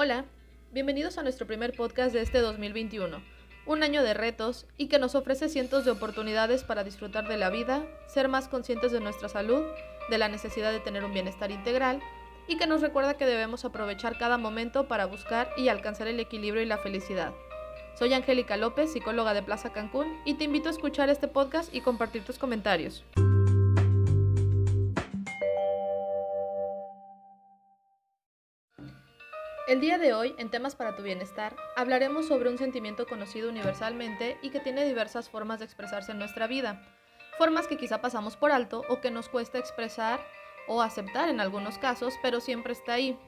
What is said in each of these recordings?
Hola, bienvenidos a nuestro primer podcast de este 2021, un año de retos y que nos ofrece cientos de oportunidades para disfrutar de la vida, ser más conscientes de nuestra salud, de la necesidad de tener un bienestar integral y que nos recuerda que debemos aprovechar cada momento para buscar y alcanzar el equilibrio y la felicidad. Soy Angélica López, psicóloga de Plaza Cancún, y te invito a escuchar este podcast y compartir tus comentarios. El día de hoy, en Temas para tu Bienestar, hablaremos sobre un sentimiento conocido universalmente y que tiene diversas formas de expresarse en nuestra vida. Formas que quizá pasamos por alto o que nos cuesta expresar o aceptar en algunos casos, pero siempre está ahí.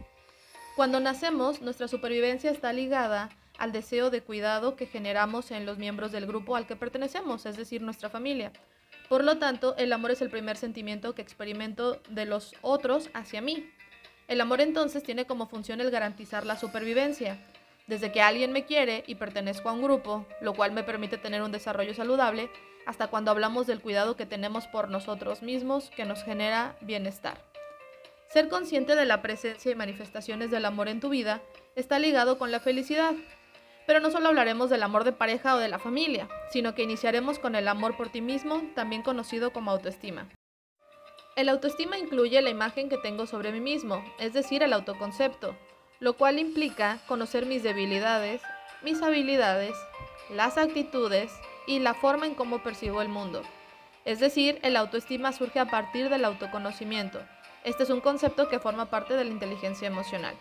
Cuando nacemos, nuestra supervivencia está ligada al deseo de cuidado que generamos en los miembros del grupo al que pertenecemos, es decir, nuestra familia. Por lo tanto, el amor es el primer sentimiento que experimento de los otros hacia mí. El amor entonces tiene como función el garantizar la supervivencia. Desde que alguien me quiere y pertenezco a un grupo, lo cual me permite tener un desarrollo saludable, hasta cuando hablamos del cuidado que tenemos por nosotros mismos que nos genera bienestar. Ser consciente de la presencia y manifestaciones del amor en tu vida está ligado con la felicidad. Pero no solo hablaremos del amor de pareja o de la familia, sino que iniciaremos con el amor por ti mismo, también conocido como autoestima. El autoestima incluye la imagen que tengo sobre mí mismo, es decir, el autoconcepto, lo cual implica conocer mis debilidades, mis habilidades, las actitudes y la forma en cómo percibo el mundo. Es decir, el autoestima surge a partir del autoconocimiento. Este es un concepto que forma parte de la inteligencia emocional.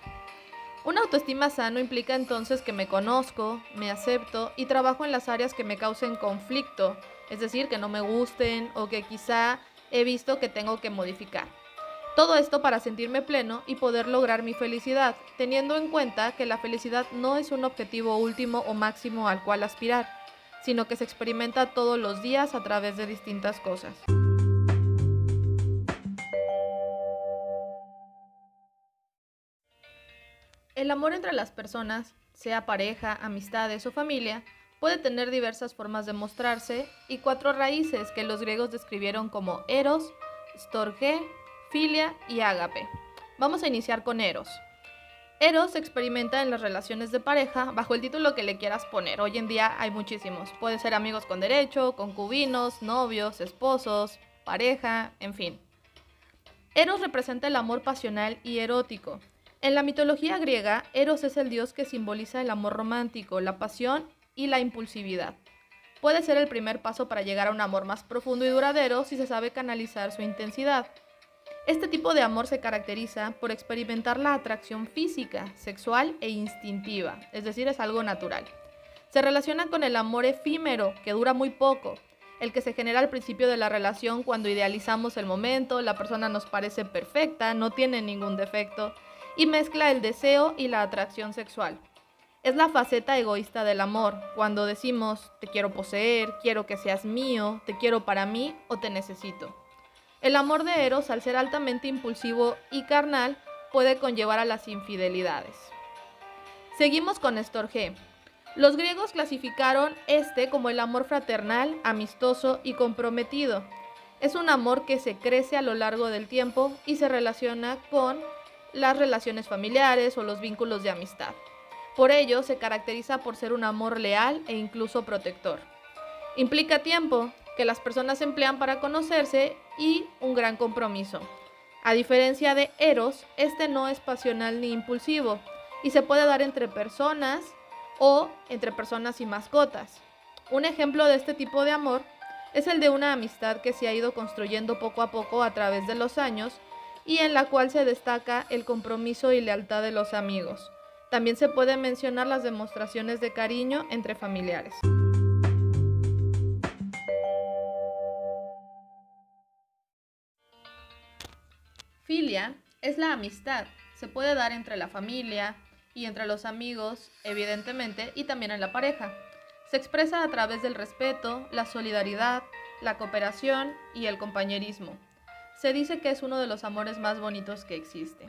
Una autoestima sano implica entonces que me conozco, me acepto y trabajo en las áreas que me causen conflicto, es decir, que no me gusten o que quizá he visto que tengo que modificar. Todo esto para sentirme pleno y poder lograr mi felicidad, teniendo en cuenta que la felicidad no es un objetivo último o máximo al cual aspirar, sino que se experimenta todos los días a través de distintas cosas. El amor entre las personas, sea pareja, amistades o familia, puede tener diversas formas de mostrarse y cuatro raíces que los griegos describieron como eros, storge, filia y ágape. Vamos a iniciar con eros. Eros se experimenta en las relaciones de pareja bajo el título que le quieras poner. Hoy en día hay muchísimos. Puede ser amigos con derecho, concubinos, novios, esposos, pareja, en fin. Eros representa el amor pasional y erótico. En la mitología griega, Eros es el dios que simboliza el amor romántico, la pasión y la impulsividad. Puede ser el primer paso para llegar a un amor más profundo y duradero si se sabe canalizar su intensidad. Este tipo de amor se caracteriza por experimentar la atracción física, sexual e instintiva, es decir, es algo natural. Se relaciona con el amor efímero, que dura muy poco, el que se genera al principio de la relación cuando idealizamos el momento, la persona nos parece perfecta, no tiene ningún defecto, y mezcla el deseo y la atracción sexual. Es la faceta egoísta del amor, cuando decimos te quiero poseer, quiero que seas mío, te quiero para mí o te necesito. El amor de Eros, al ser altamente impulsivo y carnal, puede conllevar a las infidelidades. Seguimos con Estorge. Los griegos clasificaron este como el amor fraternal, amistoso y comprometido. Es un amor que se crece a lo largo del tiempo y se relaciona con las relaciones familiares o los vínculos de amistad. Por ello, se caracteriza por ser un amor leal e incluso protector. Implica tiempo, que las personas emplean para conocerse y un gran compromiso. A diferencia de Eros, este no es pasional ni impulsivo y se puede dar entre personas o entre personas y mascotas. Un ejemplo de este tipo de amor es el de una amistad que se ha ido construyendo poco a poco a través de los años y en la cual se destaca el compromiso y lealtad de los amigos. También se pueden mencionar las demostraciones de cariño entre familiares. Filia es la amistad. Se puede dar entre la familia y entre los amigos, evidentemente, y también en la pareja. Se expresa a través del respeto, la solidaridad, la cooperación y el compañerismo. Se dice que es uno de los amores más bonitos que existe.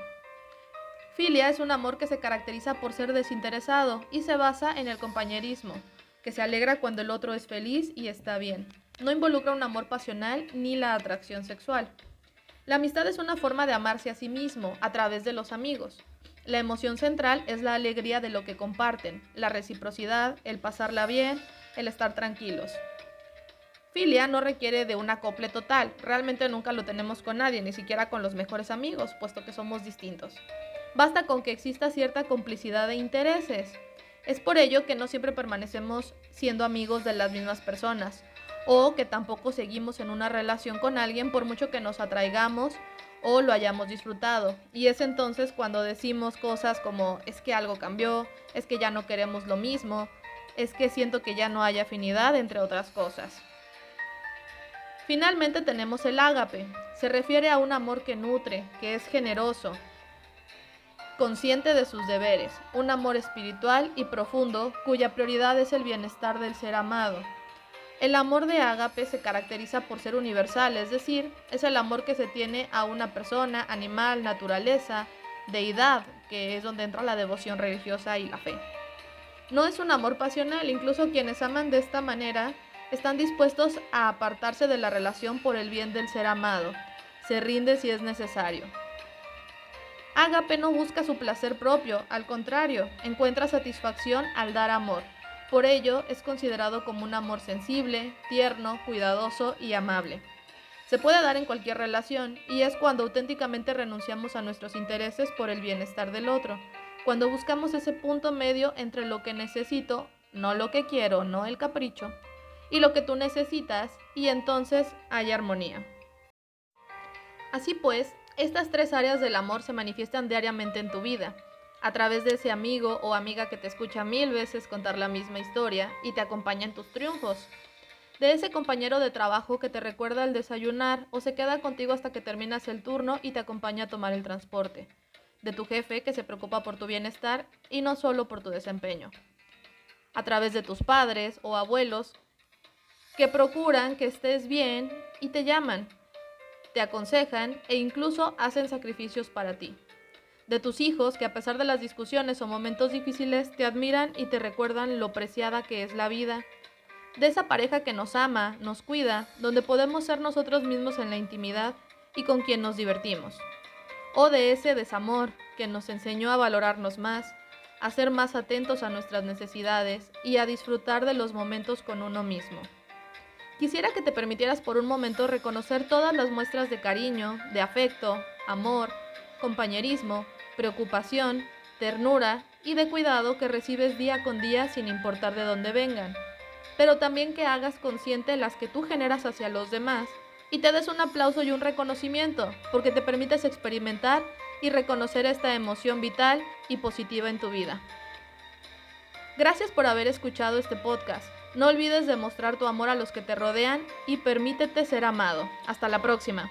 Filia es un amor que se caracteriza por ser desinteresado y se basa en el compañerismo, que se alegra cuando el otro es feliz y está bien. No involucra un amor pasional ni la atracción sexual. La amistad es una forma de amarse a sí mismo a través de los amigos. La emoción central es la alegría de lo que comparten, la reciprocidad, el pasarla bien, el estar tranquilos. Filia no requiere de un acople total, realmente nunca lo tenemos con nadie, ni siquiera con los mejores amigos, puesto que somos distintos. Basta con que exista cierta complicidad de intereses. Es por ello que no siempre permanecemos siendo amigos de las mismas personas, o que tampoco seguimos en una relación con alguien por mucho que nos atraigamos o lo hayamos disfrutado. Y es entonces cuando decimos cosas como es que algo cambió, es que ya no queremos lo mismo, es que siento que ya no hay afinidad, entre otras cosas. Finalmente tenemos el ágape. Se refiere a un amor que nutre, que es generoso, consciente de sus deberes, un amor espiritual y profundo cuya prioridad es el bienestar del ser amado. El amor de ágape se caracteriza por ser universal, es decir, es el amor que se tiene a una persona, animal, naturaleza, deidad, que es donde entra la devoción religiosa y la fe. No es un amor pasional, incluso quienes aman de esta manera están dispuestos a apartarse de la relación por el bien del ser amado. Se rinde si es necesario. Ágape no busca su placer propio, al contrario, encuentra satisfacción al dar amor. Por ello, es considerado como un amor sensible, tierno, cuidadoso y amable. Se puede dar en cualquier relación y es cuando auténticamente renunciamos a nuestros intereses por el bienestar del otro, cuando buscamos ese punto medio entre lo que necesito, no lo que quiero, no el capricho, y lo que tú necesitas, y entonces hay armonía. Así pues, estas tres áreas del amor se manifiestan diariamente en tu vida, a través de ese amigo o amiga que te escucha mil veces contar la misma historia y te acompaña en tus triunfos, de ese compañero de trabajo que te recuerda al desayunar o se queda contigo hasta que terminas el turno y te acompaña a tomar el transporte, de tu jefe que se preocupa por tu bienestar y no solo por tu desempeño, a través de tus padres o abuelos que procuran que estés bien y te llaman, te aconsejan e incluso hacen sacrificios para ti. De tus hijos que a pesar de las discusiones o momentos difíciles te admiran y te recuerdan lo preciada que es la vida. De esa pareja que nos ama, nos cuida, donde podemos ser nosotros mismos en la intimidad y con quien nos divertimos. O de ese desamor que nos enseñó a valorarnos más, a ser más atentos a nuestras necesidades y a disfrutar de los momentos con uno mismo. Quisiera que te permitieras por un momento reconocer todas las muestras de cariño, de afecto, amor, compañerismo, preocupación, ternura y de cuidado que recibes día con día sin importar de dónde vengan, pero también que hagas consciente las que tú generas hacia los demás y te des un aplauso y un reconocimiento, porque te permites experimentar y reconocer esta emoción vital y positiva en tu vida. Gracias por haber escuchado este podcast. No olvides demostrar tu amor a los que te rodean y permítete ser amado. Hasta la próxima.